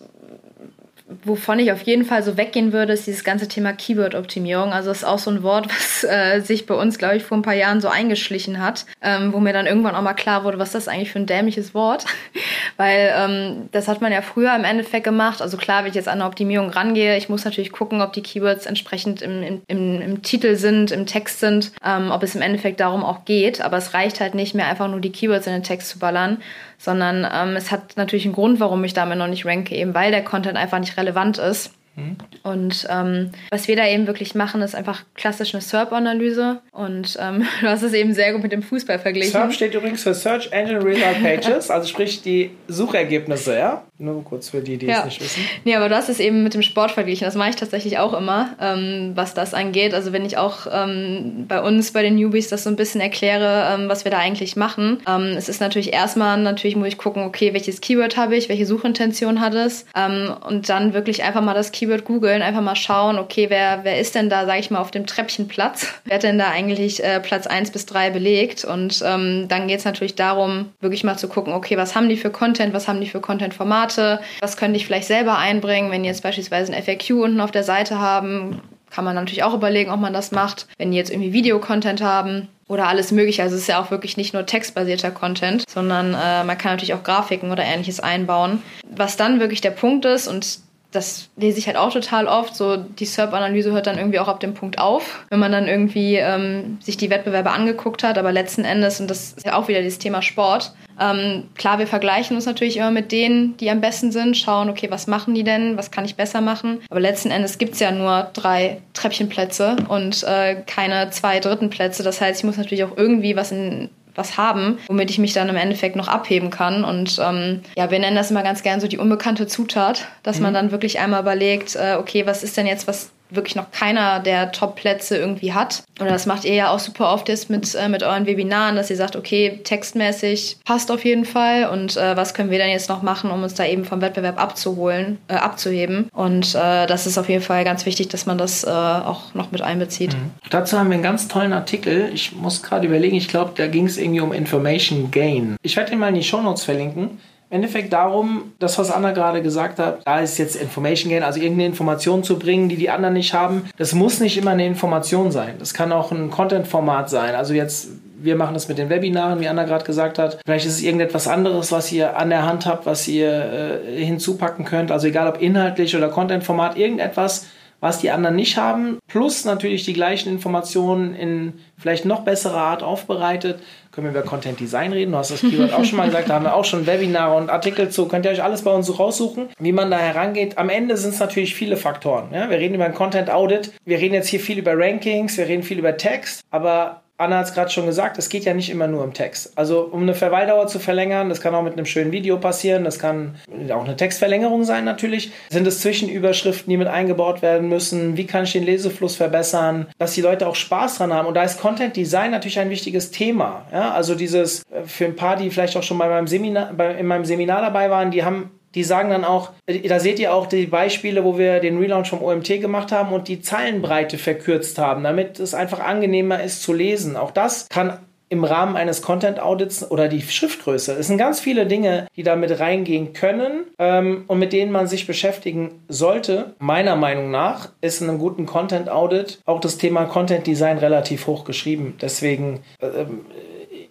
wovon ich auf jeden Fall so weggehen würde, ist dieses ganze Thema Keyword-Optimierung. Also das ist auch so ein Wort, [LAUGHS] was äh, sich bei uns, glaube ich, vor ein paar Jahren so eingeschlichen hat, ähm, wo mir dann irgendwann auch mal klar wurde, was das eigentlich für ein dämliches Wort. [LAUGHS] Weil ähm, das hat man ja früher im Endeffekt gemacht. Also klar, wenn ich jetzt an eine Optimierung rangehe, ich muss natürlich gucken, ob die Keywords entsprechend im, im, im, im Titel sind, im Text sind, ähm, ob es im Endeffekt darum auch geht. Aber es reicht halt nicht mehr einfach nur die Keywords in den Text zu ballern, sondern ähm, es hat natürlich einen Grund, warum ich damit noch nicht ranke, eben weil der Content einfach nicht relevant ist. Mhm. Und ähm, was wir da eben wirklich machen, ist einfach klassisch eine SERP-Analyse. Und ähm, [LAUGHS] du hast es eben sehr gut mit dem Fußball verglichen. SERP steht übrigens für Search Engine Result Pages, also sprich die Suchergebnisse, ja? Nur kurz für die, die ja. es nicht wissen. Nee, aber du hast es eben mit dem Sport verglichen. Das mache ich tatsächlich auch immer, ähm, was das angeht. Also wenn ich auch ähm, bei uns, bei den Newbies, das so ein bisschen erkläre, ähm, was wir da eigentlich machen. Ähm, es ist natürlich erstmal, natürlich muss ich gucken, okay, welches Keyword habe ich, welche Suchintention hat es. Ähm, und dann wirklich einfach mal das Keyword googeln, einfach mal schauen, okay, wer, wer ist denn da, sage ich mal, auf dem Treppchenplatz? Wer hat denn da eigentlich äh, Platz 1 bis 3 belegt? Und ähm, dann geht es natürlich darum, wirklich mal zu gucken, okay, was haben die für Content, was haben die für Content-Formate? Formate, was könnte ich vielleicht selber einbringen, wenn die jetzt beispielsweise ein FAQ unten auf der Seite haben, kann man natürlich auch überlegen, ob man das macht. Wenn die jetzt irgendwie Videocontent haben oder alles mögliche. Also es ist ja auch wirklich nicht nur textbasierter Content, sondern äh, man kann natürlich auch Grafiken oder ähnliches einbauen. Was dann wirklich der Punkt ist und das lese ich halt auch total oft. So die SERP-Analyse hört dann irgendwie auch ab dem Punkt auf, wenn man dann irgendwie ähm, sich die Wettbewerbe angeguckt hat. Aber letzten Endes, und das ist ja auch wieder dieses Thema Sport, ähm, klar, wir vergleichen uns natürlich immer mit denen, die am besten sind, schauen, okay, was machen die denn, was kann ich besser machen. Aber letzten Endes gibt's ja nur drei Treppchenplätze und äh, keine zwei dritten Plätze. Das heißt, ich muss natürlich auch irgendwie was in was haben, womit ich mich dann im Endeffekt noch abheben kann. Und ähm, ja, wir nennen das immer ganz gern so die unbekannte Zutat, dass mhm. man dann wirklich einmal überlegt, äh, okay, was ist denn jetzt, was wirklich noch keiner der Top-Plätze irgendwie hat. Oder das macht ihr ja auch super oft jetzt mit, äh, mit euren Webinaren, dass ihr sagt, okay, textmäßig passt auf jeden Fall und äh, was können wir dann jetzt noch machen, um uns da eben vom Wettbewerb abzuholen, äh, abzuheben. Und äh, das ist auf jeden Fall ganz wichtig, dass man das äh, auch noch mit einbezieht. Mhm. Dazu haben wir einen ganz tollen Artikel. Ich muss gerade überlegen, ich glaube, da ging es irgendwie um Information Gain. Ich werde den mal in die Shownotes verlinken im Endeffekt darum, das, was Anna gerade gesagt hat, da ist jetzt Information Gain, also irgendeine Information zu bringen, die die anderen nicht haben. Das muss nicht immer eine Information sein. Das kann auch ein Content-Format sein. Also jetzt wir machen das mit den Webinaren, wie Anna gerade gesagt hat. Vielleicht ist es irgendetwas anderes, was ihr an der Hand habt, was ihr äh, hinzupacken könnt. Also egal ob inhaltlich oder Content-Format, irgendetwas, was die anderen nicht haben. Plus natürlich die gleichen Informationen in vielleicht noch besserer Art aufbereitet. Können wir über Content Design reden? Du hast das Keyword auch schon mal gesagt. Da haben wir auch schon Webinare und Artikel zu. Könnt ihr euch alles bei uns so raussuchen, wie man da herangeht. Am Ende sind es natürlich viele Faktoren. Ja? Wir reden über ein Content Audit. Wir reden jetzt hier viel über Rankings. Wir reden viel über Text. Aber Anna hat es gerade schon gesagt, es geht ja nicht immer nur um Text. Also um eine Verweildauer zu verlängern, das kann auch mit einem schönen Video passieren, das kann auch eine Textverlängerung sein natürlich. Sind es Zwischenüberschriften, die mit eingebaut werden müssen? Wie kann ich den Lesefluss verbessern? Dass die Leute auch Spaß dran haben. Und da ist Content Design natürlich ein wichtiges Thema. Ja, also dieses, äh, für ein paar, die vielleicht auch schon bei meinem Seminar, bei, in meinem Seminar dabei waren, die haben die sagen dann auch, da seht ihr auch die Beispiele, wo wir den Relaunch vom OMT gemacht haben und die Zeilenbreite verkürzt haben, damit es einfach angenehmer ist zu lesen. Auch das kann im Rahmen eines Content Audits oder die Schriftgröße. Es sind ganz viele Dinge, die da mit reingehen können ähm, und mit denen man sich beschäftigen sollte. Meiner Meinung nach ist in einem guten Content Audit auch das Thema Content Design relativ hoch geschrieben. Deswegen äh,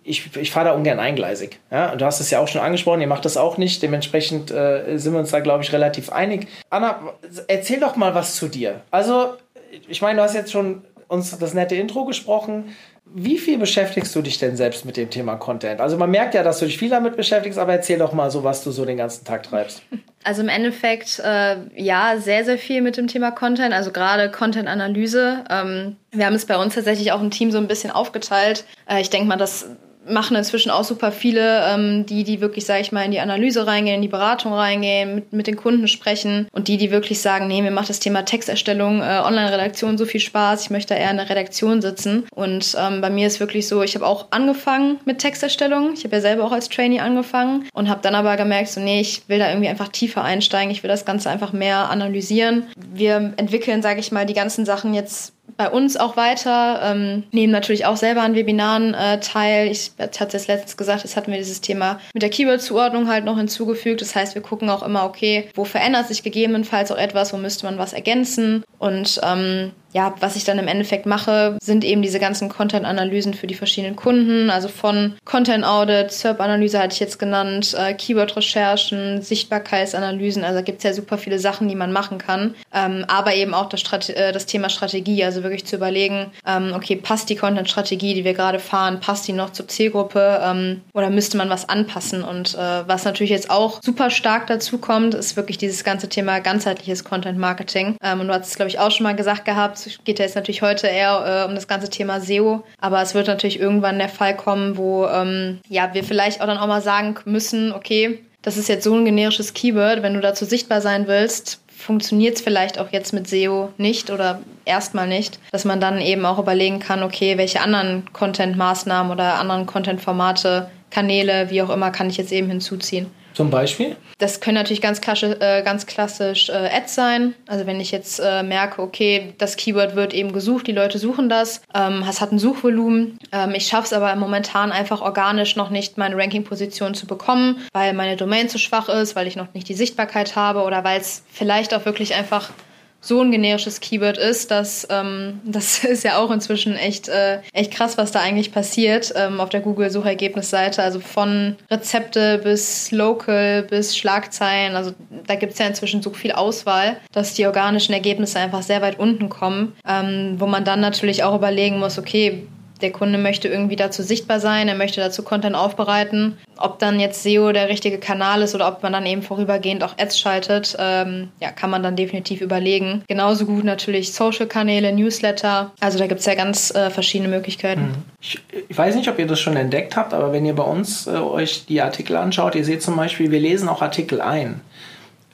ich, ich fahre da ungern eingleisig. Ja? Und du hast es ja auch schon angesprochen, ihr macht das auch nicht. Dementsprechend äh, sind wir uns da, glaube ich, relativ einig. Anna, erzähl doch mal was zu dir. Also, ich meine, du hast jetzt schon uns das nette Intro gesprochen. Wie viel beschäftigst du dich denn selbst mit dem Thema Content? Also man merkt ja, dass du dich viel damit beschäftigst, aber erzähl doch mal so, was du so den ganzen Tag treibst. [LAUGHS] Also im Endeffekt, äh, ja, sehr, sehr viel mit dem Thema Content, also gerade Content-Analyse. Ähm, wir haben es bei uns tatsächlich auch im Team so ein bisschen aufgeteilt. Äh, ich denke mal, dass machen inzwischen auch super viele, ähm, die, die wirklich, sage ich mal, in die Analyse reingehen, in die Beratung reingehen, mit, mit den Kunden sprechen und die, die wirklich sagen, nee, mir macht das Thema Texterstellung, äh, Online-Redaktion so viel Spaß, ich möchte eher in der Redaktion sitzen. Und ähm, bei mir ist wirklich so, ich habe auch angefangen mit Texterstellung. Ich habe ja selber auch als Trainee angefangen und habe dann aber gemerkt, so nee, ich will da irgendwie einfach tiefer einsteigen, ich will das Ganze einfach mehr analysieren. Wir entwickeln, sage ich mal, die ganzen Sachen jetzt bei uns auch weiter, ähm, nehmen natürlich auch selber an Webinaren äh, teil. Ich hatte es letztens gesagt, jetzt hatten wir dieses Thema mit der Keyword-Zuordnung halt noch hinzugefügt. Das heißt, wir gucken auch immer, okay, wo verändert sich gegebenenfalls auch etwas, wo müsste man was ergänzen. Und ähm, ja, was ich dann im Endeffekt mache, sind eben diese ganzen Content-Analysen für die verschiedenen Kunden, also von Content-Audit, SERP-Analyse hatte ich jetzt genannt, äh, Keyword-Recherchen, Sichtbarkeitsanalysen, also gibt es ja super viele Sachen, die man machen kann, ähm, aber eben auch das, äh, das Thema Strategie, also wirklich zu überlegen, ähm, okay, passt die Content-Strategie, die wir gerade fahren, passt die noch zur Zielgruppe ähm, oder müsste man was anpassen? Und äh, was natürlich jetzt auch super stark dazu kommt, ist wirklich dieses ganze Thema ganzheitliches Content-Marketing. Ähm, und du hast es, glaube ich, auch schon mal gesagt gehabt, es geht ja jetzt natürlich heute eher äh, um das ganze Thema SEO, aber es wird natürlich irgendwann der Fall kommen, wo ähm, ja, wir vielleicht auch dann auch mal sagen müssen, okay, das ist jetzt so ein generisches Keyword, wenn du dazu sichtbar sein willst, funktioniert es vielleicht auch jetzt mit SEO nicht oder erstmal nicht, dass man dann eben auch überlegen kann, okay, welche anderen Content-Maßnahmen oder anderen Content-Formate, Kanäle, wie auch immer, kann ich jetzt eben hinzuziehen. Zum Beispiel? Das können natürlich ganz klassisch, äh, ganz klassisch äh, Ads sein. Also wenn ich jetzt äh, merke, okay, das Keyword wird eben gesucht, die Leute suchen das, ähm, es hat ein Suchvolumen. Ähm, ich schaffe es aber momentan einfach organisch noch nicht, meine Ranking-Position zu bekommen, weil meine Domain zu schwach ist, weil ich noch nicht die Sichtbarkeit habe oder weil es vielleicht auch wirklich einfach so ein generisches Keyword ist, dass ähm, [LAUGHS] das ist ja auch inzwischen echt, äh, echt krass, was da eigentlich passiert ähm, auf der Google-Suchergebnisseite. Also von Rezepte bis Local bis Schlagzeilen. Also da gibt es ja inzwischen so viel Auswahl, dass die organischen Ergebnisse einfach sehr weit unten kommen, ähm, wo man dann natürlich auch überlegen muss, okay, der Kunde möchte irgendwie dazu sichtbar sein, er möchte dazu Content aufbereiten. Ob dann jetzt SEO der richtige Kanal ist oder ob man dann eben vorübergehend auch Ads schaltet, ähm, ja, kann man dann definitiv überlegen. Genauso gut natürlich Social-Kanäle, Newsletter. Also da gibt es ja ganz äh, verschiedene Möglichkeiten. Mhm. Ich, ich, weiß nicht, ob ihr das schon entdeckt habt, aber wenn ihr bei uns äh, euch die Artikel anschaut, ihr seht zum Beispiel, wir lesen auch Artikel ein.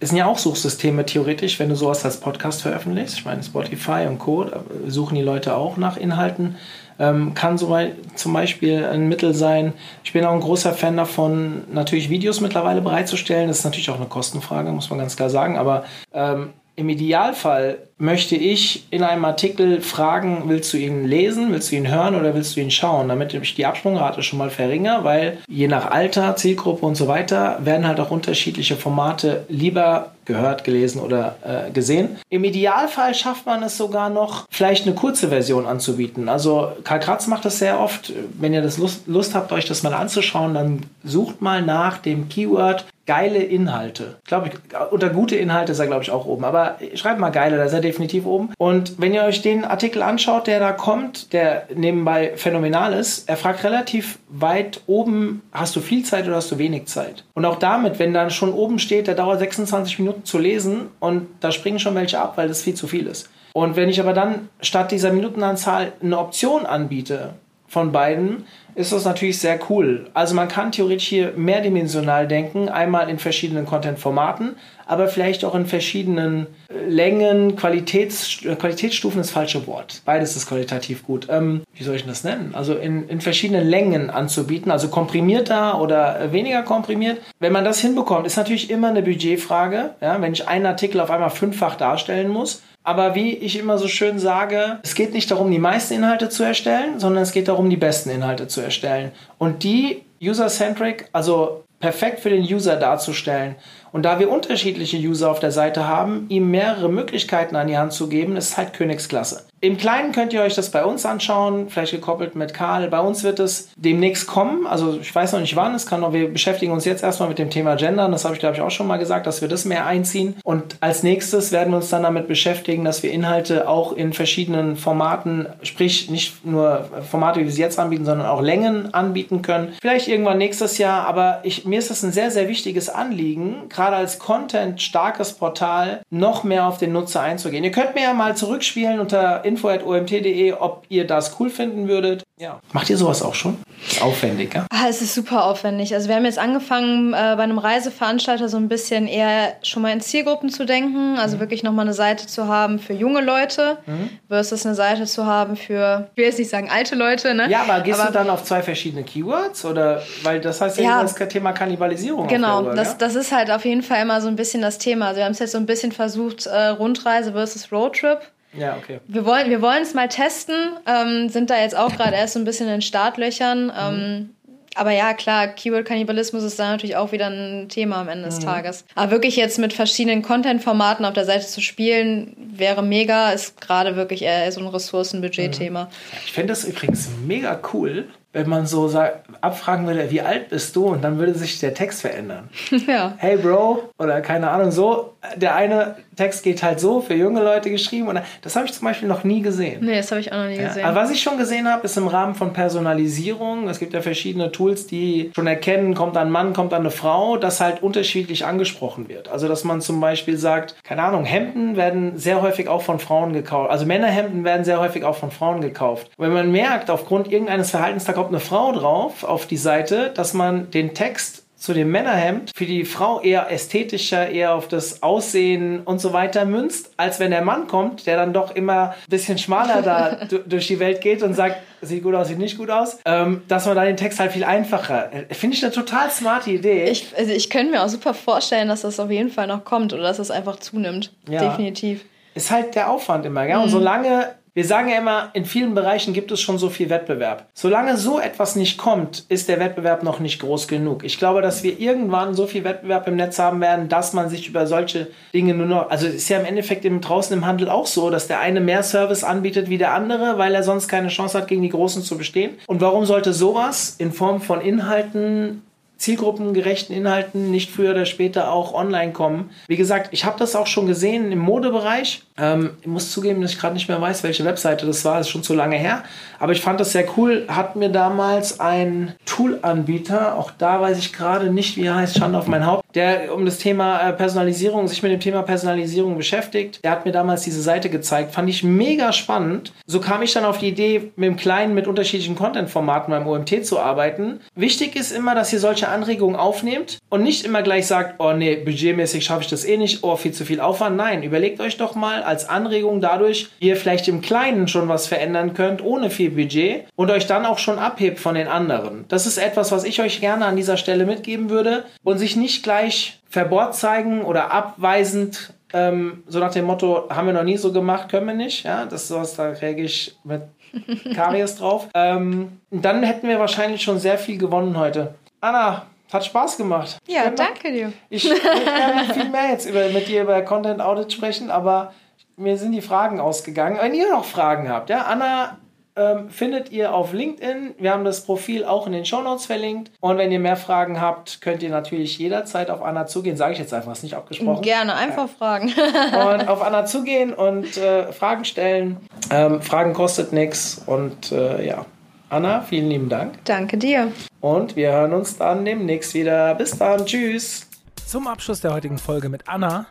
Es sind ja auch Suchsysteme theoretisch, wenn du sowas als Podcast veröffentlichst. Ich meine, Spotify und Co. suchen die Leute auch nach Inhalten ähm, kann so zum Beispiel ein Mittel sein. Ich bin auch ein großer Fan davon, natürlich Videos mittlerweile bereitzustellen. Das ist natürlich auch eine Kostenfrage, muss man ganz klar sagen. Aber ähm, Im Idealfall möchte ich in einem Artikel fragen, willst du ihn lesen, willst du ihn hören oder willst du ihn schauen, damit ich die Absprungrate schon mal verringere, weil je nach Alter, Zielgruppe und so weiter werden halt auch unterschiedliche Formate lieber gehört, gelesen oder äh, gesehen. Im Idealfall schafft man es sogar noch, vielleicht eine kurze Version anzubieten. Also Karl Kratz macht das sehr oft. Wenn ihr das Lust, Lust habt, euch das mal anzuschauen, dann sucht mal nach dem Keyword geile Inhalte. Glaube ich, unter gute Inhalte ist er, glaube ich, auch oben. Aber schreibt mal geile, da ist er definitiv oben. Und wenn ihr euch den Artikel anschaut, der da kommt, der nebenbei phänomenal ist, er fragt relativ weit oben, hast du viel Zeit oder hast du wenig Zeit? Und auch damit, wenn dann schon oben steht, der dauert 26 Minuten zu lesen und da springen schon welche ab, weil das viel zu viel ist. Und wenn ich aber dann statt dieser Minutenanzahl eine Option anbiete von beiden, ist das natürlich sehr cool. Also man kann theoretisch hier mehrdimensional denken, einmal in verschiedenen Content-Formaten, aber vielleicht auch in verschiedenen äh, Längen, Qualitäts, äh, Qualitätsstufen ist das falsche Wort. Beides ist qualitativ gut. Ähm, wie soll ich das nennen? Also in, in verschiedenen Längen anzubieten, also komprimierter oder äh, weniger komprimiert. Wenn man das hinbekommt, ist natürlich immer eine Budgetfrage. Ja? Wenn ich einen Artikel auf einmal fünffach darstellen muss, aber wie ich immer so schön sage, es geht nicht darum, die meisten Inhalte zu erstellen, sondern es geht darum, die besten Inhalte zu erstellen. Und die user-centric, also perfekt für den User darzustellen. Und da wir unterschiedliche User auf der Seite haben, ihm mehrere Möglichkeiten an die Hand zu geben, ist halt Königsklasse. Im Kleinen könnt ihr euch das bei uns anschauen, vielleicht gekoppelt mit Karl. Bei uns wird es demnächst kommen. Also ich weiß noch nicht wann. Es kann noch, wir beschäftigen uns jetzt erstmal mit dem Thema Gendern. Das habe ich, glaube ich, auch schon mal gesagt, dass wir das mehr einziehen. Und als nächstes werden wir uns dann damit beschäftigen, dass wir Inhalte auch in verschiedenen Formaten, sprich nicht nur Formate, wie wir sie jetzt anbieten, sondern auch Längen anbieten können. Vielleicht irgendwann nächstes Jahr. Aber ich, mir ist es ein sehr, sehr wichtiges Anliegen, gerade als Content-starkes Portal, noch mehr auf den Nutzer einzugehen. Ihr könnt mir ja mal zurückspielen unter info.omt.de, ob ihr das cool finden würdet. Ja. Macht ihr sowas auch schon? Ist aufwendig, ja? Ah, es ist super aufwendig. Also wir haben jetzt angefangen, äh, bei einem Reiseveranstalter so ein bisschen eher schon mal in Zielgruppen zu denken. Also mhm. wirklich nochmal eine Seite zu haben für junge Leute mhm. versus eine Seite zu haben für, ich will jetzt nicht sagen alte Leute, ne? Ja, aber gehst aber, du dann auf zwei verschiedene Keywords? Oder, weil das heißt ja, ja das Thema Kannibalisierung. Genau, Uhr, das, ja? das ist halt auf jeden Fall immer so ein bisschen das Thema. Also wir haben es jetzt so ein bisschen versucht, äh, Rundreise versus Roadtrip. Ja, okay. Wir wollen wir es mal testen, ähm, sind da jetzt auch [COUGHS] gerade erst so ein bisschen in Startlöchern. Ähm, mhm. Aber ja, klar, Keyword-Kannibalismus ist da natürlich auch wieder ein Thema am Ende des mhm. Tages. Aber wirklich jetzt mit verschiedenen Content-Formaten auf der Seite zu spielen, wäre mega, ist gerade wirklich eher so ein Ressourcenbudget-Thema. Mhm. Ich fände das übrigens mega cool, wenn man so sagt, abfragen würde, wie alt bist du? Und dann würde sich der Text verändern. [LAUGHS] Ja. Hey Bro, oder keine Ahnung, so. Der eine Text geht halt so, für junge Leute geschrieben. Und das habe ich zum Beispiel noch nie gesehen. Nee, das habe ich auch noch nie ja. gesehen. Aber was ich schon gesehen habe, ist im Rahmen von Personalisierung. Es gibt ja verschiedene Tools, die schon erkennen, kommt ein Mann, kommt eine Frau, dass halt unterschiedlich angesprochen wird. Also, dass man zum Beispiel sagt, keine Ahnung, Hemden werden sehr häufig auch von Frauen gekauft. Also Männerhemden werden sehr häufig auch von Frauen gekauft. Und wenn man merkt, aufgrund irgendeines Verhaltens, da kommt eine Frau drauf auf die Seite, dass man den Text zu dem Männerhemd für die Frau eher ästhetischer, eher auf das Aussehen und so weiter münzt, als wenn der Mann kommt, der dann doch immer ein bisschen schmaler da [LAUGHS] durch die Welt geht und sagt, sieht gut aus, sieht nicht gut aus, ähm, dass man da den Text halt viel einfacher. Äh, finde ich eine total smarte Idee. Ich, also ich könnte mir auch super vorstellen, dass das auf jeden Fall noch kommt oder dass es einfach zunimmt. Ja. Definitiv. Ist halt der Aufwand immer, gell? Mhm. Und solange wir sagen ja immer, in vielen Bereichen gibt es schon so viel Wettbewerb. Solange so etwas nicht kommt, ist der Wettbewerb noch nicht groß genug. Ich glaube, dass wir irgendwann so viel Wettbewerb im Netz haben werden, dass man sich über solche Dinge nur noch, also ist ja im Endeffekt im, draußen im Handel auch so, dass der eine mehr Service anbietet wie der andere, weil er sonst keine Chance hat, gegen die Großen zu bestehen. Und warum sollte sowas in Form von Inhalten zielgruppengerechten Inhalten nicht früher oder später auch online kommen. Wie gesagt, ich habe das auch schon gesehen im Modebereich. Ähm, ich muss zugeben, dass ich gerade nicht mehr weiß, welche Webseite das war. Das ist schon zu lange her. Aber ich fand das sehr cool. Hat mir damals ein Tool-Anbieter, auch da weiß ich gerade nicht, wie er heißt, Schande auf mein Haupt, der um das Thema äh, Personalisierung, sich mit dem Thema Personalisierung beschäftigt. Der hat mir damals diese Seite gezeigt. Fand ich mega spannend. So kam ich dann auf die Idee, mit dem Kleinen mit unterschiedlichen Content-Formaten beim OMT zu arbeiten. Wichtig ist immer, dass ihr solche Anregungen aufnehmt und nicht immer gleich sagt, oh nee, budgetmäßig schaffe ich das eh nicht, oh, viel zu viel Aufwand. Nein, überlegt euch doch mal als Anregung dadurch, wie ihr vielleicht im Kleinen schon was verändern könnt, ohne viel Budget und euch dann auch schon abhebt von den anderen. Das ist etwas, was ich euch gerne an dieser Stelle mitgeben würde und sich nicht gleich verbohrt zeigen oder abweisend Ähm, so nach dem Motto, haben wir noch nie so gemacht, können wir nicht. Ja, das ist sowas, da reagiere ich mit [LAUGHS] Karies drauf. Ähm, dann hätten wir wahrscheinlich schon sehr viel gewonnen heute. Anna, hat Spaß gemacht. Ja, danke dir. Ich würde gerne [LAUGHS] viel mehr jetzt über, mit dir über Content Audit sprechen, aber mir sind die Fragen ausgegangen. Wenn ihr noch Fragen habt, ja, Anna ähm, findet ihr auf LinkedIn. Wir haben das Profil auch in den Show Notes verlinkt. Und wenn ihr mehr Fragen habt, könnt ihr natürlich jederzeit auf Anna zugehen. Sage ich jetzt einfach, ist nicht abgesprochen. Gerne, einfach fragen. [LAUGHS] und [LAUGHS] auf Anna zugehen und äh, Fragen stellen. Ähm, Fragen kostet nichts. Und äh, ja, Anna, vielen lieben Dank. Danke dir. Und wir hören uns dann demnächst wieder. Bis dann. Tschüss. Zum Abschluss der heutigen Folge mit Anna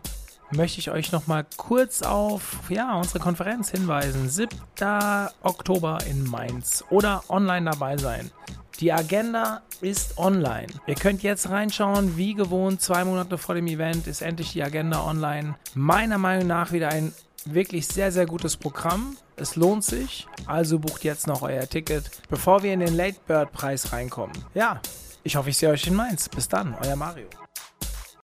möchte ich euch noch mal kurz auf ja, unsere Konferenz hinweisen. 7. Oktober in Mainz oder online dabei sein. Die Agenda ist online. Ihr könnt jetzt reinschauen, wie gewohnt, zwei Monate vor dem Event ist endlich die Agenda online. Meiner Meinung nach wieder ein wirklich sehr, sehr gutes Programm. Es lohnt sich, also bucht jetzt noch euer Ticket, bevor wir in den Late Bird Preis reinkommen. Ja, ich hoffe, ich sehe euch in Mainz. Bis dann, euer Mario.